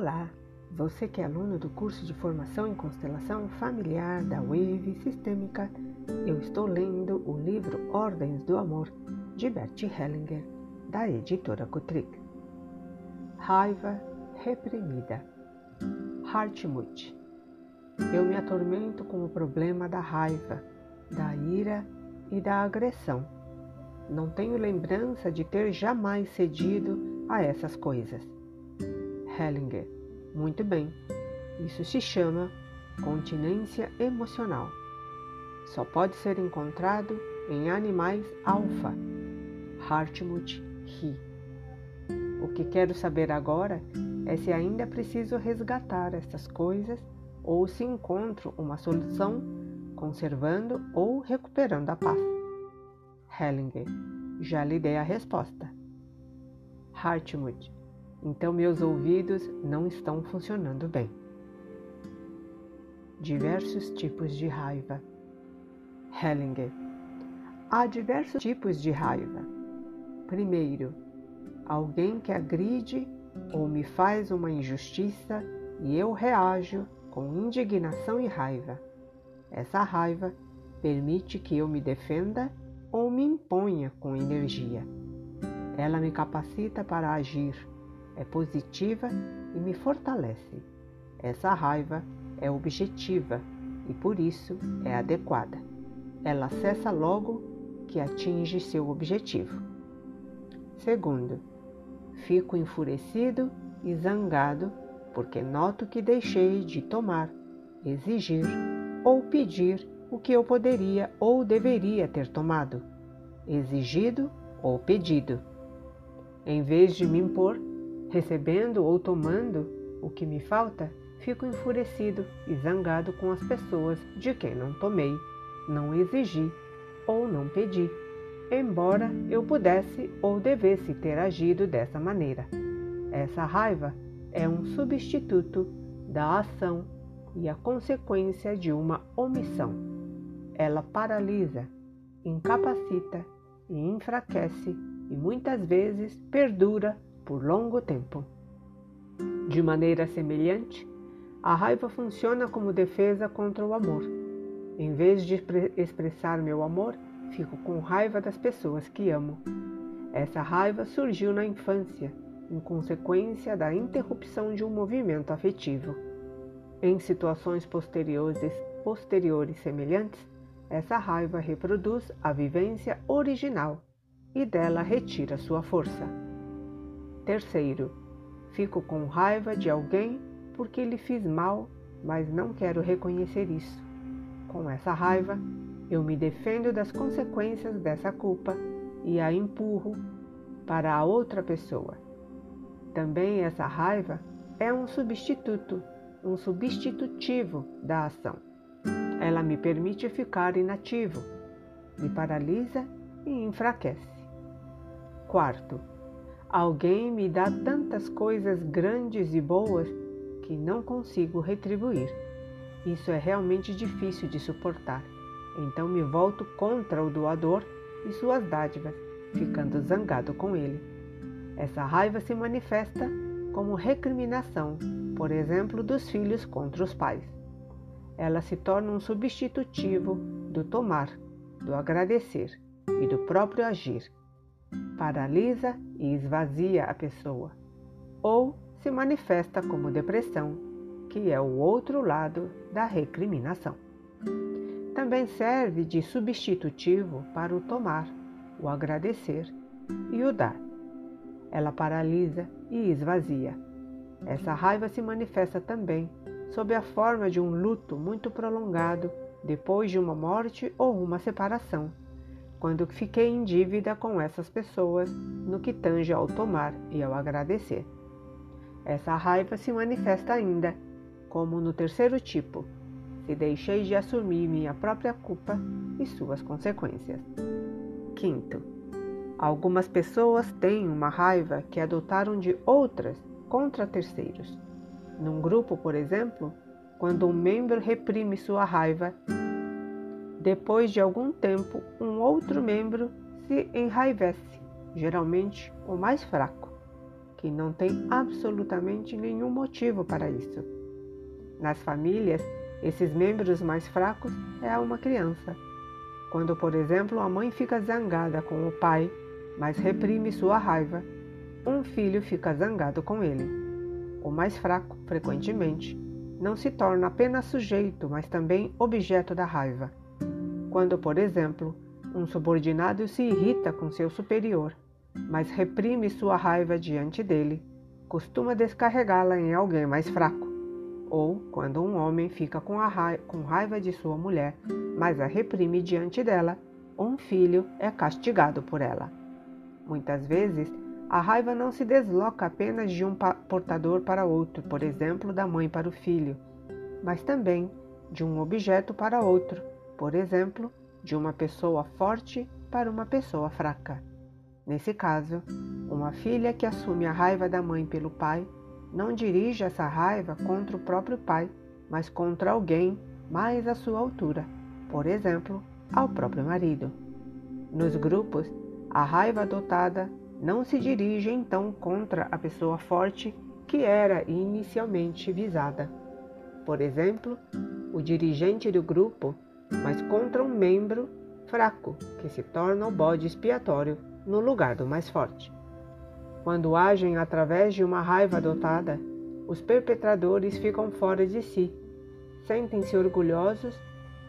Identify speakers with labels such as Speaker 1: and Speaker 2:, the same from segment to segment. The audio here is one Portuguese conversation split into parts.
Speaker 1: Olá, você que é aluno do curso de formação em constelação familiar da Wave Sistêmica, eu estou lendo o livro Ordens do Amor de Bert Hellinger, da editora Kutrick. Raiva reprimida. Hartmut. Eu me atormento com o problema da raiva, da ira e da agressão. Não tenho lembrança de ter jamais cedido a essas coisas. Hellinger. Muito bem, isso se chama continência emocional. Só pode ser encontrado em animais alfa. Hartmut ri. O que quero saber agora é se ainda preciso resgatar estas coisas ou se encontro uma solução conservando ou recuperando a paz. Hellinger, já lhe dei a resposta. Hartmut, então meus ouvidos não estão funcionando bem. Diversos tipos de raiva. Hellinger. Há diversos tipos de raiva. Primeiro, alguém que agride ou me faz uma injustiça e eu reajo com indignação e raiva. Essa raiva permite que eu me defenda ou me imponha com energia. Ela me capacita para agir é positiva e me fortalece. Essa raiva é objetiva e por isso é adequada. Ela cessa logo que atinge seu objetivo. Segundo, fico enfurecido e zangado porque noto que deixei de tomar, exigir ou pedir o que eu poderia ou deveria ter tomado, exigido ou pedido. Em vez de me impor, Recebendo ou tomando o que me falta, fico enfurecido e zangado com as pessoas de quem não tomei, não exigi ou não pedi, embora eu pudesse ou devesse ter agido dessa maneira. Essa raiva é um substituto da ação e a consequência de uma omissão. Ela paralisa, incapacita e enfraquece e muitas vezes perdura por longo tempo. De maneira semelhante, a raiva funciona como defesa contra o amor. Em vez de expressar meu amor, fico com raiva das pessoas que amo. Essa raiva surgiu na infância, em consequência da interrupção de um movimento afetivo. Em situações posteriores, posteriores semelhantes, essa raiva reproduz a vivência original e dela retira sua força. Terceiro, fico com raiva de alguém porque lhe fiz mal, mas não quero reconhecer isso. Com essa raiva, eu me defendo das consequências dessa culpa e a empurro para a outra pessoa. Também essa raiva é um substituto, um substitutivo da ação. Ela me permite ficar inativo, me paralisa e enfraquece. Quarto, Alguém me dá tantas coisas grandes e boas que não consigo retribuir. Isso é realmente difícil de suportar. Então me volto contra o doador e suas dádivas, ficando zangado com ele. Essa raiva se manifesta como recriminação, por exemplo, dos filhos contra os pais. Ela se torna um substitutivo do tomar, do agradecer e do próprio agir paralisa e esvazia a pessoa, ou se manifesta como depressão, que é o outro lado da recriminação. Também serve de substitutivo para o tomar, o agradecer e o dar. Ela paralisa e esvazia. Essa raiva se manifesta também sob a forma de um luto muito prolongado depois de uma morte ou uma separação quando fiquei em dívida com essas pessoas no que tange ao tomar e ao agradecer. Essa raiva se manifesta ainda, como no terceiro tipo, se deixei de assumir minha própria culpa e suas consequências. Quinto, algumas pessoas têm uma raiva que adotaram de outras contra terceiros. Num grupo, por exemplo, quando um membro reprime sua raiva, depois de algum tempo, um outro membro se enraivece, geralmente o mais fraco, que não tem absolutamente nenhum motivo para isso. Nas famílias, esses membros mais fracos é uma criança. Quando, por exemplo, a mãe fica zangada com o pai, mas reprime sua raiva, um filho fica zangado com ele. O mais fraco, frequentemente, não se torna apenas sujeito, mas também objeto da raiva. Quando, por exemplo, um subordinado se irrita com seu superior, mas reprime sua raiva diante dele, costuma descarregá-la em alguém mais fraco. Ou quando um homem fica com, raiva, com raiva de sua mulher, mas a reprime diante dela, um filho é castigado por ela. Muitas vezes, a raiva não se desloca apenas de um portador para outro, por exemplo, da mãe para o filho, mas também de um objeto para outro, por exemplo, de uma pessoa forte para uma pessoa fraca. Nesse caso, uma filha que assume a raiva da mãe pelo pai não dirige essa raiva contra o próprio pai, mas contra alguém mais à sua altura, por exemplo, ao próprio marido. Nos grupos, a raiva adotada não se dirige então contra a pessoa forte que era inicialmente visada. Por exemplo, o dirigente do grupo, mas contra um membro fraco que se torna o bode expiatório no lugar do mais forte. Quando agem através de uma raiva adotada, os perpetradores ficam fora de si, sentem-se orgulhosos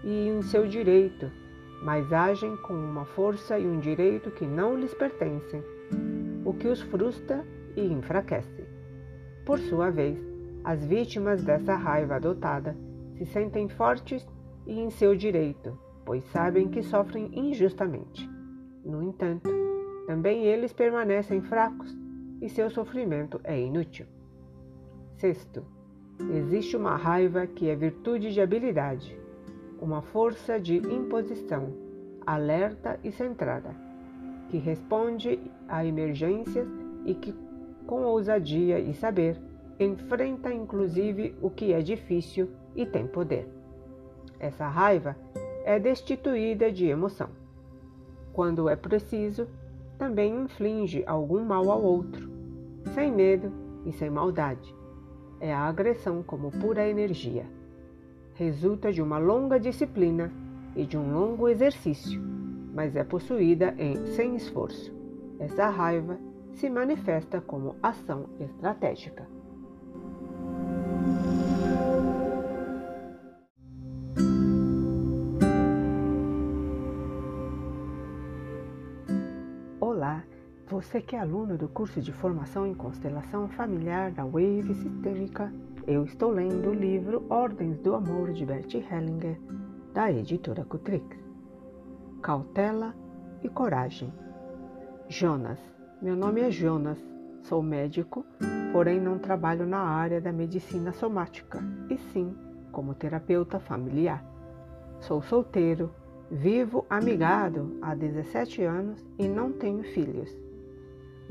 Speaker 1: e em seu direito, mas agem com uma força e um direito que não lhes pertencem o que os frustra e enfraquece. Por sua vez, as vítimas dessa raiva adotada se sentem fortes e em seu direito, pois sabem que sofrem injustamente. No entanto, também eles permanecem fracos e seu sofrimento é inútil. Sexto, existe uma raiva que é virtude de habilidade, uma força de imposição, alerta e centrada que responde a emergências e que, com ousadia e saber, enfrenta inclusive o que é difícil e tem poder. Essa raiva é destituída de emoção. Quando é preciso, também inflige algum mal ao outro, sem medo e sem maldade. É a agressão como pura energia. Resulta de uma longa disciplina e de um longo exercício mas é possuída em sem esforço. Essa raiva se manifesta como ação estratégica. Você que é aluno do curso de formação em constelação familiar da Wave Sistêmica, eu estou lendo o livro Ordens do Amor de Bert Hellinger, da editora Cutrix cautela e coragem. Jonas. Meu nome é Jonas. Sou médico, porém não trabalho na área da medicina somática, e sim como terapeuta familiar. Sou solteiro, vivo amigado há 17 anos e não tenho filhos.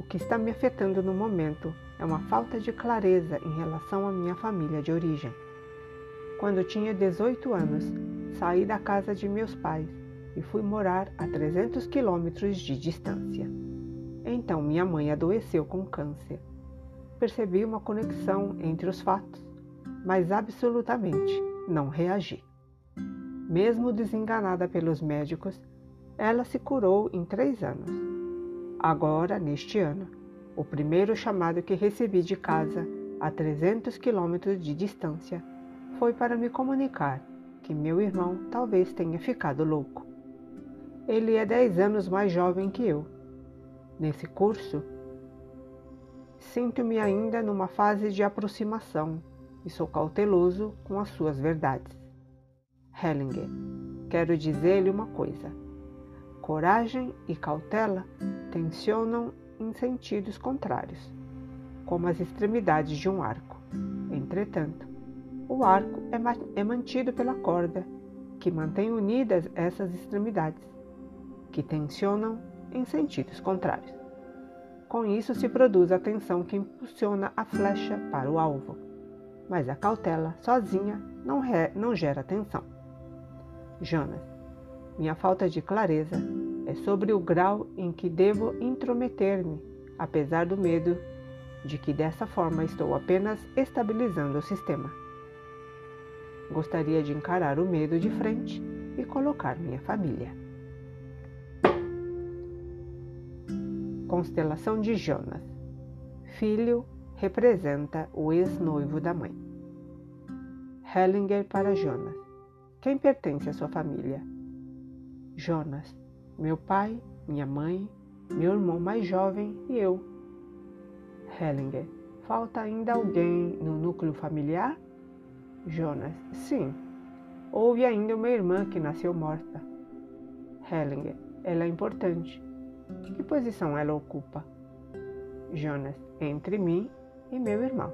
Speaker 1: O que está me afetando no momento é uma falta de clareza em relação à minha família de origem. Quando tinha 18 anos, saí da casa de meus pais e fui morar a 300 quilômetros de distância. Então minha mãe adoeceu com câncer. Percebi uma conexão entre os fatos, mas absolutamente não reagi. Mesmo desenganada pelos médicos, ela se curou em três anos. Agora, neste ano, o primeiro chamado que recebi de casa, a 300 quilômetros de distância, foi para me comunicar que meu irmão talvez tenha ficado louco. Ele é 10 anos mais jovem que eu. Nesse curso, sinto-me ainda numa fase de aproximação e sou cauteloso com as suas verdades. Hellinger, quero dizer-lhe uma coisa. Coragem e cautela tensionam em sentidos contrários, como as extremidades de um arco. Entretanto, o arco é, é mantido pela corda que mantém unidas essas extremidades que tensionam em sentidos contrários. Com isso se produz a tensão que impulsiona a flecha para o alvo, mas a cautela sozinha não, não gera tensão. Jonas, minha falta de clareza é sobre o grau em que devo intrometer-me, apesar do medo de que dessa forma estou apenas estabilizando o sistema. Gostaria de encarar o medo de frente e colocar minha família. Constelação de Jonas. Filho representa o ex-noivo da mãe. Hellinger para Jonas. Quem pertence à sua família? Jonas. Meu pai, minha mãe, meu irmão mais jovem e eu. Hellinger. Falta ainda alguém no núcleo familiar? Jonas. Sim. Houve ainda uma irmã que nasceu morta. Hellinger. Ela é importante. Que posição ela ocupa? Jonas. Entre mim e meu irmão.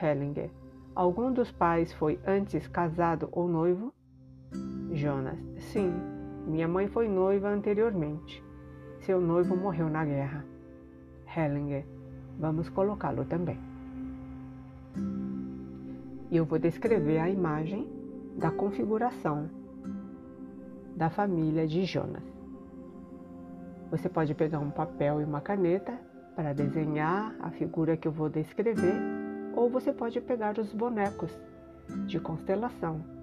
Speaker 1: Hellinger. Algum dos pais foi antes casado ou noivo? Jonas. Sim. Minha mãe foi noiva anteriormente. Seu noivo morreu na guerra. Hellinger. Vamos colocá-lo também. E eu vou descrever a imagem da configuração da família de Jonas. Você pode pegar um papel e uma caneta para desenhar a figura que eu vou descrever, ou você pode pegar os bonecos de constelação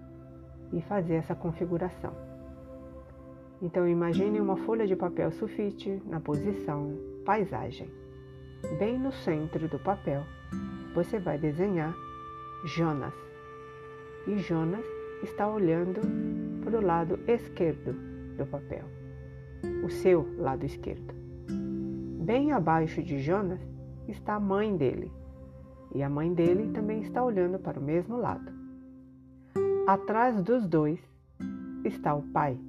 Speaker 1: e fazer essa configuração. Então imagine uma folha de papel sulfite na posição paisagem. Bem no centro do papel, você vai desenhar Jonas. E Jonas está olhando para o lado esquerdo do papel, o seu lado esquerdo. Bem abaixo de Jonas está a mãe dele, e a mãe dele também está olhando para o mesmo lado. Atrás dos dois está o pai,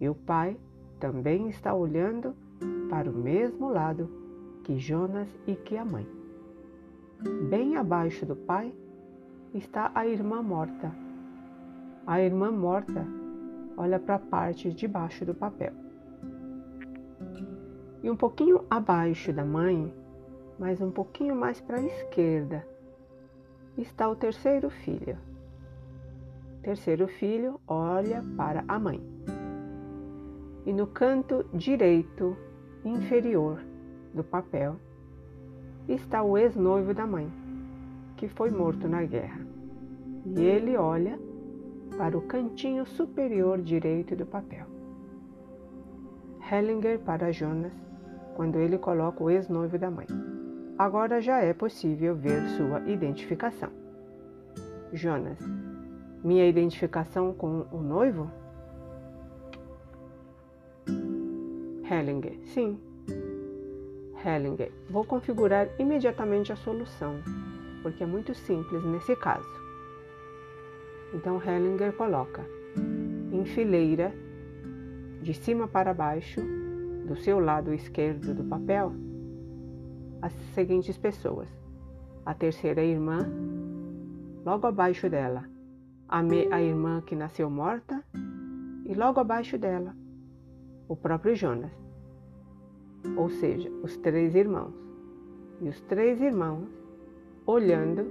Speaker 1: e o pai também está olhando para o mesmo lado que Jonas e que a mãe. Bem abaixo do pai está a irmã morta. A irmã morta olha para a parte de baixo do papel. E um pouquinho abaixo da mãe, mas um pouquinho mais para a esquerda, está o terceiro filho. Terceiro filho olha para a mãe. E no canto direito inferior do papel está o ex-noivo da mãe, que foi morto na guerra. E ele olha para o cantinho superior direito do papel. Hellinger para Jonas quando ele coloca o ex-noivo da mãe. Agora já é possível ver sua identificação. Jonas, minha identificação com o noivo? Hellinger, sim. Hellinger, vou configurar imediatamente a solução, porque é muito simples nesse caso. Então Hellinger coloca em fileira, de cima para baixo, do seu lado esquerdo do papel as seguintes pessoas: a terceira irmã, logo abaixo dela, a, a irmã que nasceu morta, e logo abaixo dela, o próprio Jonas, ou seja, os três irmãos. E os três irmãos olhando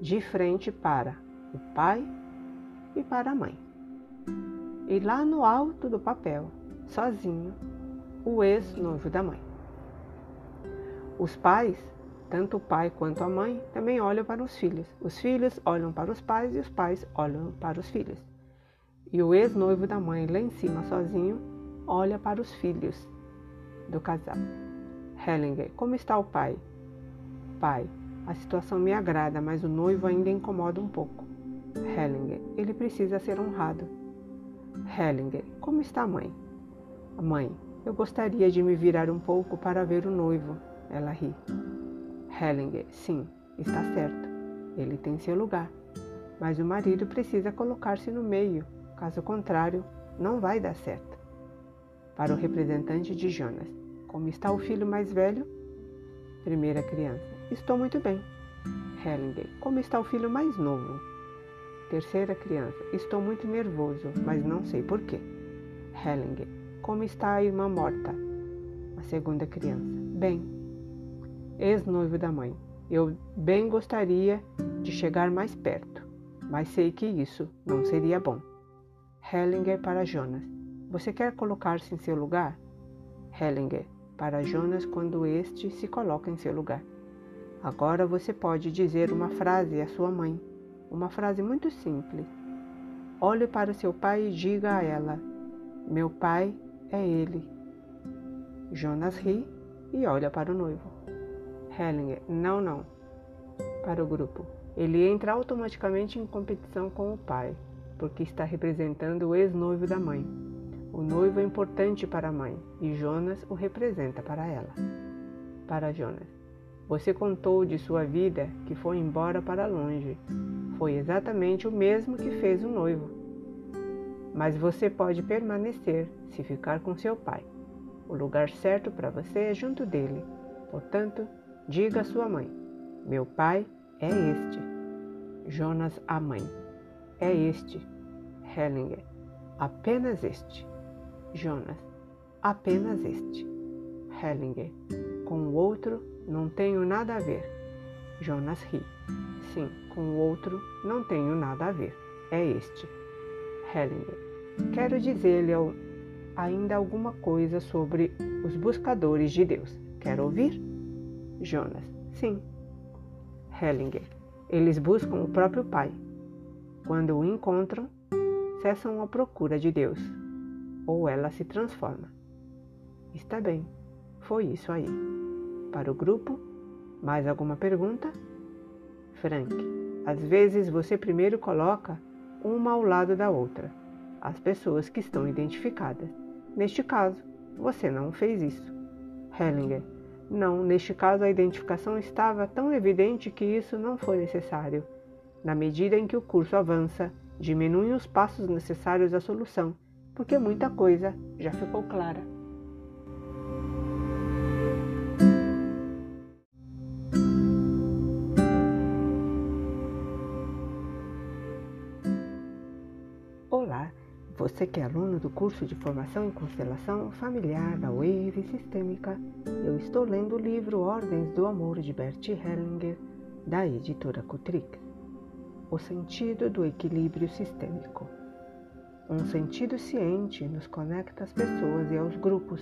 Speaker 1: de frente para o pai e para a mãe. E lá no alto do papel, sozinho, o ex-noivo da mãe. Os pais, tanto o pai quanto a mãe, também olham para os filhos. Os filhos olham para os pais e os pais olham para os filhos. E o ex-noivo da mãe, lá em cima sozinho, olha para os filhos do casal. Hellinger, como está o pai? Pai, a situação me agrada, mas o noivo ainda incomoda um pouco. Hellinger, ele precisa ser honrado. Hellinger, como está a mãe? Mãe, eu gostaria de me virar um pouco para ver o noivo. Ela ri. Hellinger, sim, está certo. Ele tem seu lugar. Mas o marido precisa colocar-se no meio. Caso contrário, não vai dar certo. Para o representante de Jonas, como está o filho mais velho? Primeira criança, estou muito bem. Hellinger, como está o filho mais novo? Terceira criança, estou muito nervoso, mas não sei porquê. Hellinger, como está a irmã morta? A segunda criança. Bem. Ex-noivo da mãe. Eu bem gostaria de chegar mais perto, mas sei que isso não seria bom. Hellinger para Jonas. Você quer colocar-se em seu lugar? Hellinger. para Jonas quando este se coloca em seu lugar. Agora você pode dizer uma frase à sua mãe, uma frase muito simples. Olhe para seu pai e diga a ela: Meu pai é ele. Jonas ri e olha para o noivo. Hellinger, não, não. Para o grupo, ele entra automaticamente em competição com o pai, porque está representando o ex-noivo da mãe. O noivo é importante para a mãe e Jonas o representa para ela. Para Jonas, você contou de sua vida que foi embora para longe. Foi exatamente o mesmo que fez o noivo. Mas você pode permanecer se ficar com seu pai. O lugar certo para você é junto dele. Portanto, diga à sua mãe: Meu pai é este. Jonas, a mãe. É este. Hellinger. Apenas este. Jonas, apenas este. Hellinger, com o outro não tenho nada a ver. Jonas ri. Sim, com o outro não tenho nada a ver. É este. Hellinger, quero dizer-lhe ainda alguma coisa sobre os buscadores de Deus. Quer ouvir? Jonas, sim. Hellinger, eles buscam o próprio Pai. Quando o encontram, cessam a procura de Deus ou ela se transforma. Está bem, foi isso aí. Para o grupo, mais alguma pergunta? Frank, às vezes você primeiro coloca uma ao lado da outra, as pessoas que estão identificadas. Neste caso, você não fez isso. Hellinger, não, neste caso a identificação estava tão evidente que isso não foi necessário. Na medida em que o curso avança, diminuem os passos necessários à solução porque muita coisa já ficou clara. Você que é aluno do curso de formação em constelação familiar da Wave Sistêmica, eu estou lendo o livro Ordens do Amor de Bert Hellinger, da editora Kutrick. O sentido do equilíbrio sistêmico. Um sentido ciente nos conecta às pessoas e aos grupos.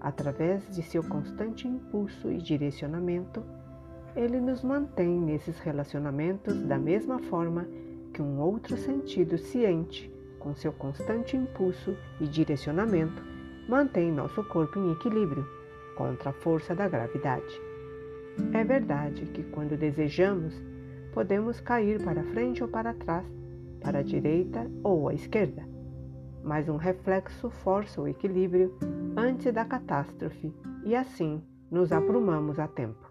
Speaker 1: Através de seu constante impulso e direcionamento, ele nos mantém nesses relacionamentos da mesma forma que um outro sentido ciente, com seu constante impulso e direcionamento, mantém nosso corpo em equilíbrio contra a força da gravidade. É verdade que quando desejamos, podemos cair para frente ou para trás para a direita ou à esquerda, mas um reflexo força o equilíbrio antes da catástrofe e assim nos aprumamos a tempo.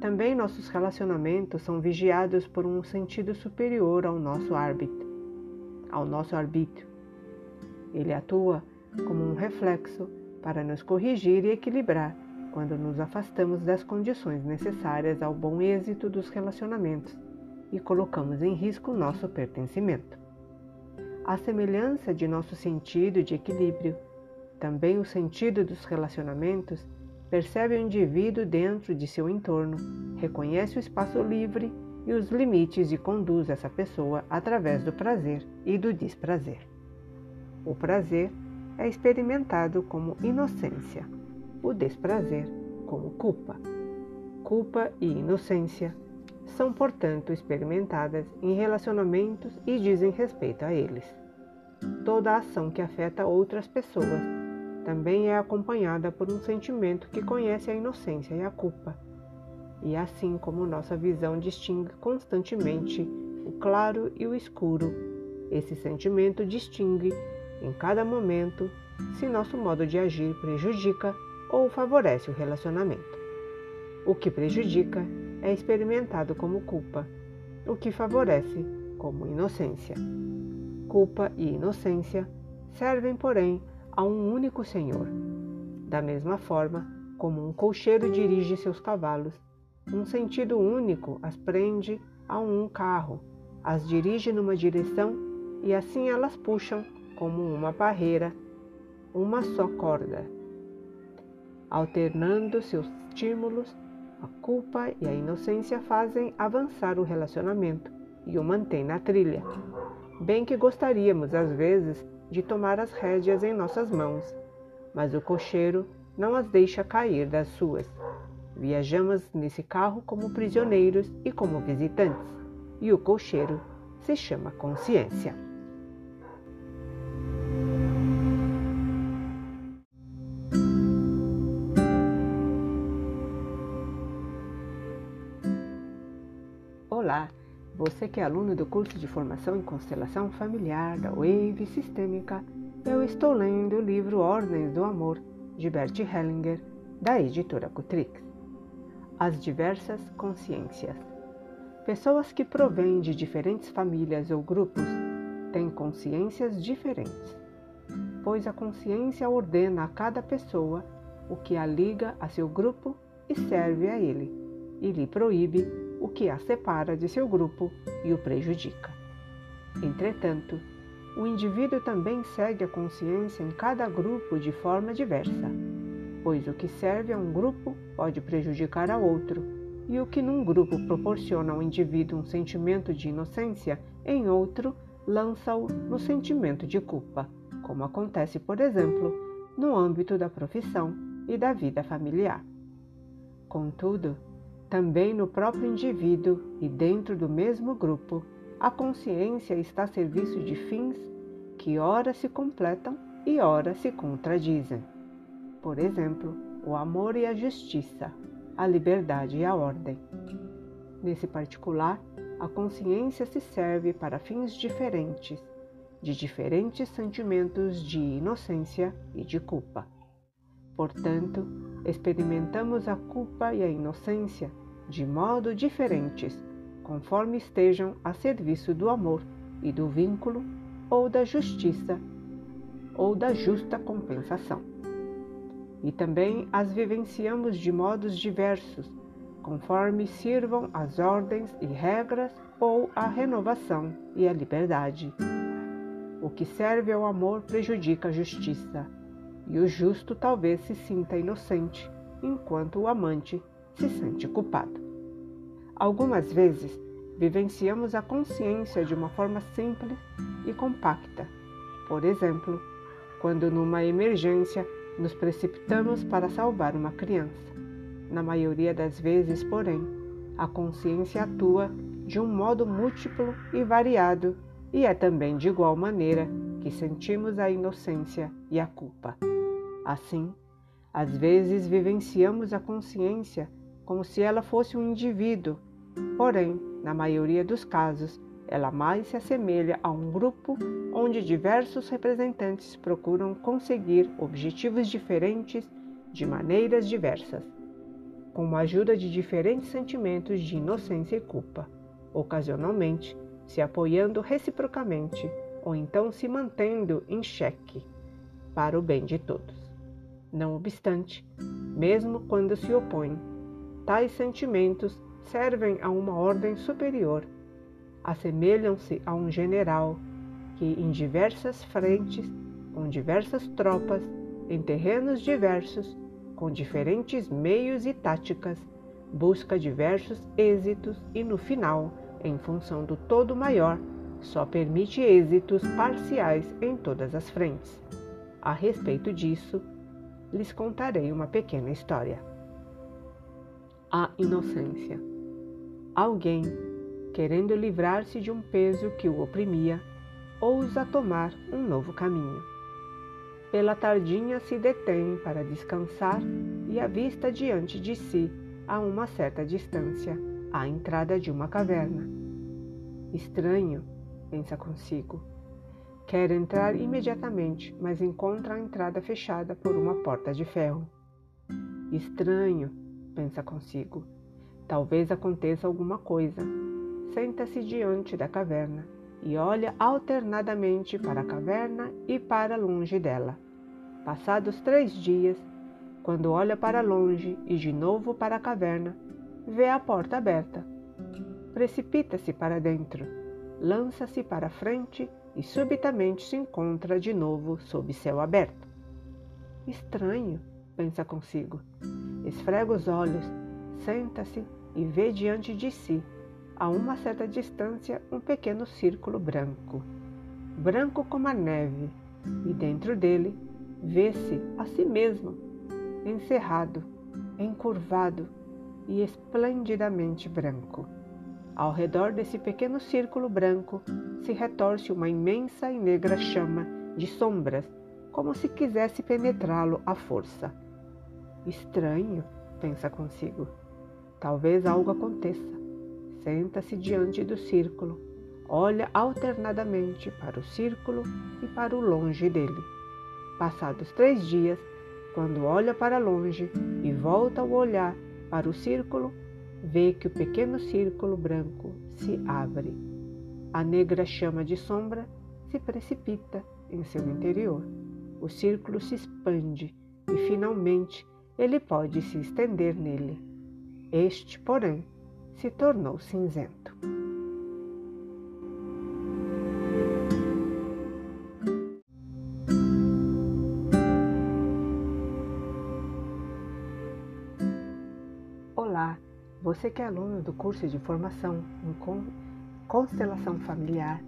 Speaker 1: Também nossos relacionamentos são vigiados por um sentido superior ao nosso árbitro, ao nosso arbítrio. Ele atua como um reflexo para nos corrigir e equilibrar quando nos afastamos das condições necessárias ao bom êxito dos relacionamentos e colocamos em risco nosso pertencimento. A semelhança de nosso sentido de equilíbrio, também o sentido dos relacionamentos, percebe o indivíduo dentro de seu entorno, reconhece o espaço livre e os limites e conduz essa pessoa através do prazer e do desprazer. O prazer é experimentado como inocência, o desprazer como culpa. Culpa e inocência são, portanto, experimentadas em relacionamentos e dizem respeito a eles. Toda ação que afeta outras pessoas também é acompanhada por um sentimento que conhece a inocência e a culpa. E assim como nossa visão distingue constantemente o claro e o escuro, esse sentimento distingue em cada momento se nosso modo de agir prejudica ou favorece o relacionamento. O que prejudica é experimentado como culpa, o que favorece como inocência. Culpa e inocência servem, porém, a um único Senhor. Da mesma forma como um cocheiro dirige seus cavalos, um sentido único as prende a um carro, as dirige numa direção e assim elas puxam, como uma barreira, uma só corda, alternando seus estímulos a culpa e a inocência fazem avançar o relacionamento e o mantêm na trilha. Bem que gostaríamos, às vezes, de tomar as rédeas em nossas mãos, mas o cocheiro não as deixa cair das suas. Viajamos nesse carro como prisioneiros e como visitantes, e o cocheiro se chama consciência. Olá, você que é aluno do curso de formação em constelação familiar da Wave Sistêmica, eu estou lendo o livro Ordens do Amor de Bert Hellinger, da editora Cutrix. As diversas consciências. Pessoas que provêm de diferentes famílias ou grupos têm consciências diferentes, pois a consciência ordena a cada pessoa o que a liga a seu grupo e serve a ele, e lhe proíbe o que a separa de seu grupo e o prejudica. Entretanto, o indivíduo também segue a consciência em cada grupo de forma diversa, pois o que serve a um grupo pode prejudicar a outro, e o que num grupo proporciona ao indivíduo um sentimento de inocência, em outro lança-o no sentimento de culpa, como acontece, por exemplo, no âmbito da profissão e da vida familiar. Contudo, também no próprio indivíduo e dentro do mesmo grupo, a consciência está a serviço de fins que ora se completam e ora se contradizem. Por exemplo, o amor e a justiça, a liberdade e a ordem. Nesse particular, a consciência se serve para fins diferentes, de diferentes sentimentos de inocência e de culpa. Portanto, experimentamos a culpa e a inocência de modo diferentes conforme estejam a serviço do amor e do vínculo, ou da justiça, ou da justa compensação. E também as vivenciamos de modos diversos, conforme sirvam as ordens e regras ou a renovação e a liberdade. O que serve ao amor prejudica a justiça, e o justo talvez se sinta inocente, enquanto o amante se sente culpado. Algumas vezes, vivenciamos a consciência de uma forma simples e compacta. Por exemplo, quando numa emergência nos precipitamos para salvar uma criança. Na maioria das vezes, porém, a consciência atua de um modo múltiplo e variado, e é também de igual maneira que sentimos a inocência e a culpa. Assim, às vezes vivenciamos a consciência como se ela fosse um indivíduo, porém, na maioria dos casos, ela mais se assemelha a um grupo onde diversos representantes procuram conseguir objetivos diferentes de maneiras diversas, com a ajuda de diferentes sentimentos de inocência e culpa, ocasionalmente se apoiando reciprocamente ou então se mantendo em xeque para o bem de todos. Não obstante, mesmo quando se opõem, Tais sentimentos servem a uma ordem superior, assemelham-se a um general que, em diversas frentes, com diversas tropas, em terrenos diversos, com diferentes meios e táticas, busca diversos êxitos e, no final, em função do todo maior, só permite êxitos parciais em todas as frentes. A respeito disso, lhes contarei uma pequena história a inocência. Alguém, querendo livrar-se de um peso que o oprimia, ousa tomar um novo caminho. Pela tardinha se detém para descansar e avista diante de si, a uma certa distância, a entrada de uma caverna. Estranho, pensa consigo. Quer entrar imediatamente, mas encontra a entrada fechada por uma porta de ferro. Estranho, pensa consigo. Talvez aconteça alguma coisa. Senta-se diante da caverna e olha alternadamente para a caverna e para longe dela. Passados três dias, quando olha para longe e de novo para a caverna, vê a porta aberta. Precipita-se para dentro, lança-se para frente e subitamente se encontra de novo sob céu aberto. Estranho, pensa consigo. Esfrega os olhos, senta-se e vê diante de si, a uma certa distância, um pequeno círculo branco, branco como a neve, e dentro dele vê-se a si mesmo. encerrado, encurvado e esplendidamente branco. Ao redor desse pequeno círculo branco se retorce uma imensa e negra chama de sombras, como se quisesse penetrá-lo à força. Estranho, pensa consigo. Talvez algo aconteça. Senta-se diante do círculo, olha alternadamente para o círculo e para o longe dele. Passados três dias, quando olha para longe e volta o olhar para o círculo, vê que o pequeno círculo branco se abre. A negra chama de sombra se precipita em seu interior. O círculo se expande e finalmente ele pode se estender nele. Este, porém, se tornou cinzento. Olá, você que é aluno do curso de formação em constelação familiar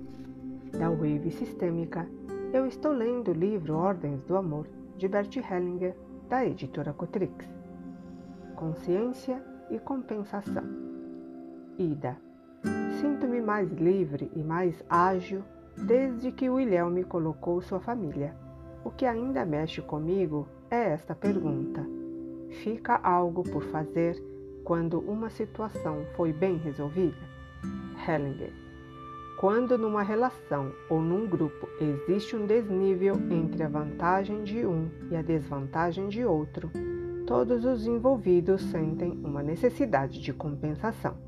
Speaker 1: da Wave Sistêmica, eu estou lendo o livro Ordens do Amor de Bert Hellinger, da editora Cotrix. Consciência e compensação. Ida. Sinto-me mais livre e mais ágil desde que William me colocou sua família. O que ainda mexe comigo é esta pergunta: fica algo por fazer quando uma situação foi bem resolvida? Hellinger. Quando numa relação ou num grupo existe um desnível entre a vantagem de um e a desvantagem de outro, todos os envolvidos sentem uma necessidade de compensação.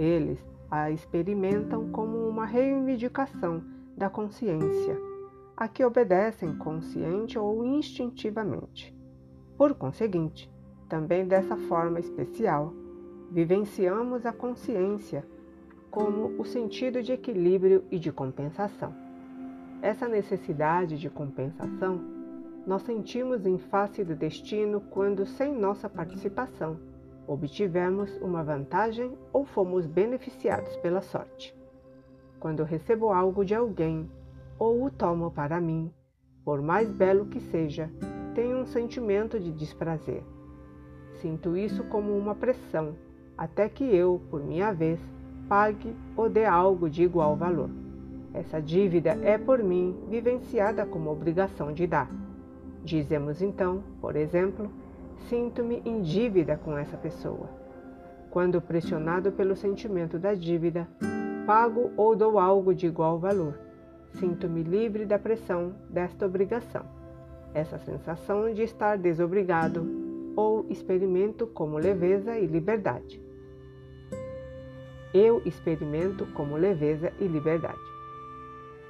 Speaker 1: Eles a experimentam como uma reivindicação da consciência, a que obedecem consciente ou instintivamente. Por conseguinte, também dessa forma especial, vivenciamos a consciência como o sentido de equilíbrio e de compensação. Essa necessidade de compensação nós sentimos em face do destino quando, sem nossa participação, obtivemos uma vantagem ou fomos beneficiados pela sorte. Quando recebo algo de alguém ou o tomo para mim, por mais belo que seja, tenho um sentimento de desprazer. Sinto isso como uma pressão, até que eu, por minha vez, pague ou dê algo de igual valor. Essa dívida é por mim vivenciada como obrigação de dar. Dizemos então, por exemplo, sinto-me em dívida com essa pessoa. Quando pressionado pelo sentimento da dívida, pago ou dou algo de igual valor. Sinto-me livre da pressão desta obrigação. Essa sensação de estar desobrigado ou experimento como leveza e liberdade eu experimento como leveza e liberdade.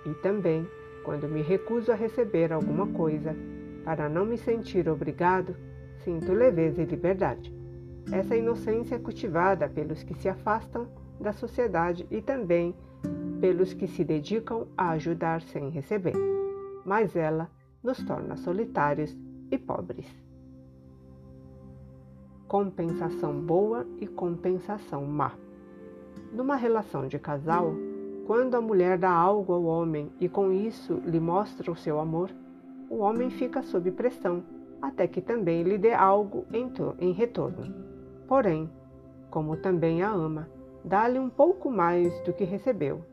Speaker 1: E também, quando me recuso a receber alguma coisa, para não me sentir obrigado, sinto leveza e liberdade. Essa inocência é cultivada pelos que se afastam da sociedade e também pelos que se dedicam a ajudar sem receber, mas ela nos torna solitários e pobres. Compensação boa e compensação má. Numa relação de casal, quando a mulher dá algo ao homem e com isso lhe mostra o seu amor, o homem fica sob pressão até que também lhe dê algo em retorno. Porém, como também a ama, dá-lhe um pouco mais do que recebeu.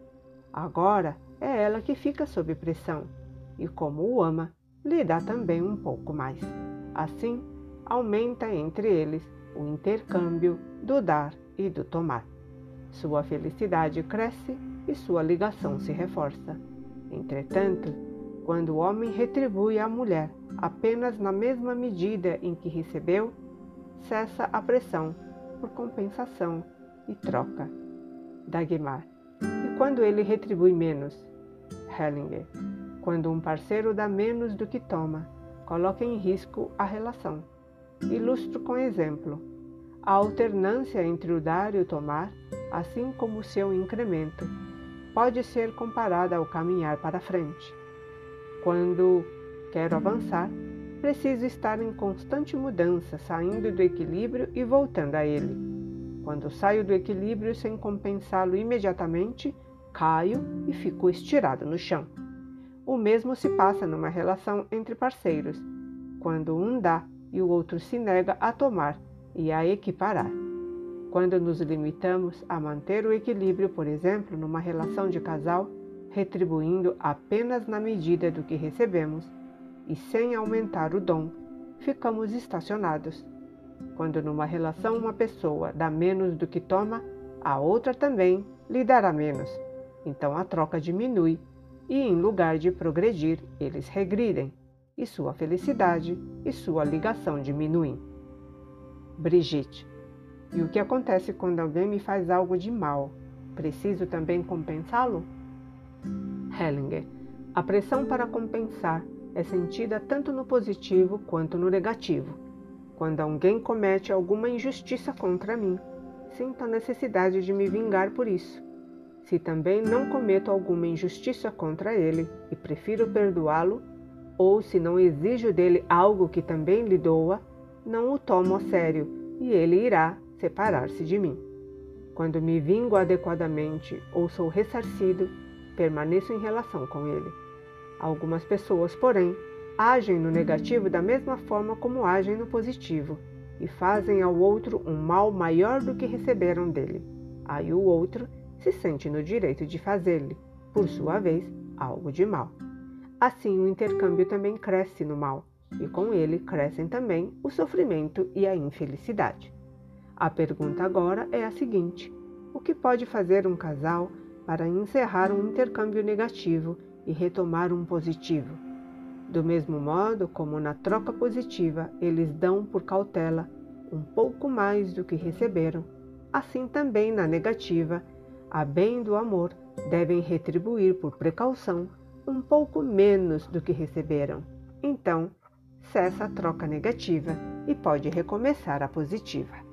Speaker 1: Agora é ela que fica sob pressão, e como o ama, lhe dá também um pouco mais. Assim, aumenta entre eles o intercâmbio do dar e do tomar. Sua felicidade cresce e sua ligação se reforça. Entretanto, quando o homem retribui à mulher apenas na mesma medida em que recebeu, cessa a pressão por compensação e troca. Dagmar. E quando ele retribui menos? Hellinger. Quando um parceiro dá menos do que toma, coloca em risco a relação. Ilustro com exemplo. A alternância entre o dar e o tomar assim como o seu incremento, pode ser comparada ao caminhar para frente. Quando quero avançar, preciso estar em constante mudança, saindo do equilíbrio e voltando a ele. Quando saio do equilíbrio sem compensá-lo imediatamente, caio e fico estirado no chão. O mesmo se passa numa relação entre parceiros. Quando um dá e o outro se nega a tomar e a equiparar. Quando nos limitamos a manter o equilíbrio, por exemplo, numa relação de casal, retribuindo apenas na medida do que recebemos e sem aumentar o dom, ficamos estacionados. Quando numa relação uma pessoa dá menos do que toma, a outra também lhe dará menos. Então a troca diminui e, em lugar de progredir, eles regridem, e sua felicidade e sua ligação diminuem. Brigitte. E o que acontece quando alguém me faz algo de mal? Preciso também compensá-lo? Hellinger. A pressão para compensar é sentida tanto no positivo quanto no negativo. Quando alguém comete alguma injustiça contra mim, sinto a necessidade de me vingar por isso. Se também não cometo alguma injustiça contra ele e prefiro perdoá-lo, ou se não exijo dele algo que também lhe doa, não o tomo a sério e ele irá separar-se de mim. Quando me vingo adequadamente ou sou ressarcido, permaneço em relação com ele. Algumas pessoas, porém, agem no negativo da mesma forma como agem no positivo e fazem ao outro um mal maior do que receberam dele. Aí o outro se sente no direito de fazer-lhe, por sua vez, algo de mal. Assim, o intercâmbio também cresce no mal, e com ele crescem também o sofrimento e a infelicidade. A pergunta agora é a seguinte: o que pode fazer um casal para encerrar um intercâmbio negativo e retomar um positivo. Do mesmo modo como na troca positiva eles dão por cautela um pouco mais do que receberam, assim também na negativa, a bem do amor, devem retribuir por precaução um pouco menos do que receberam. Então, cessa a troca negativa e pode recomeçar a positiva.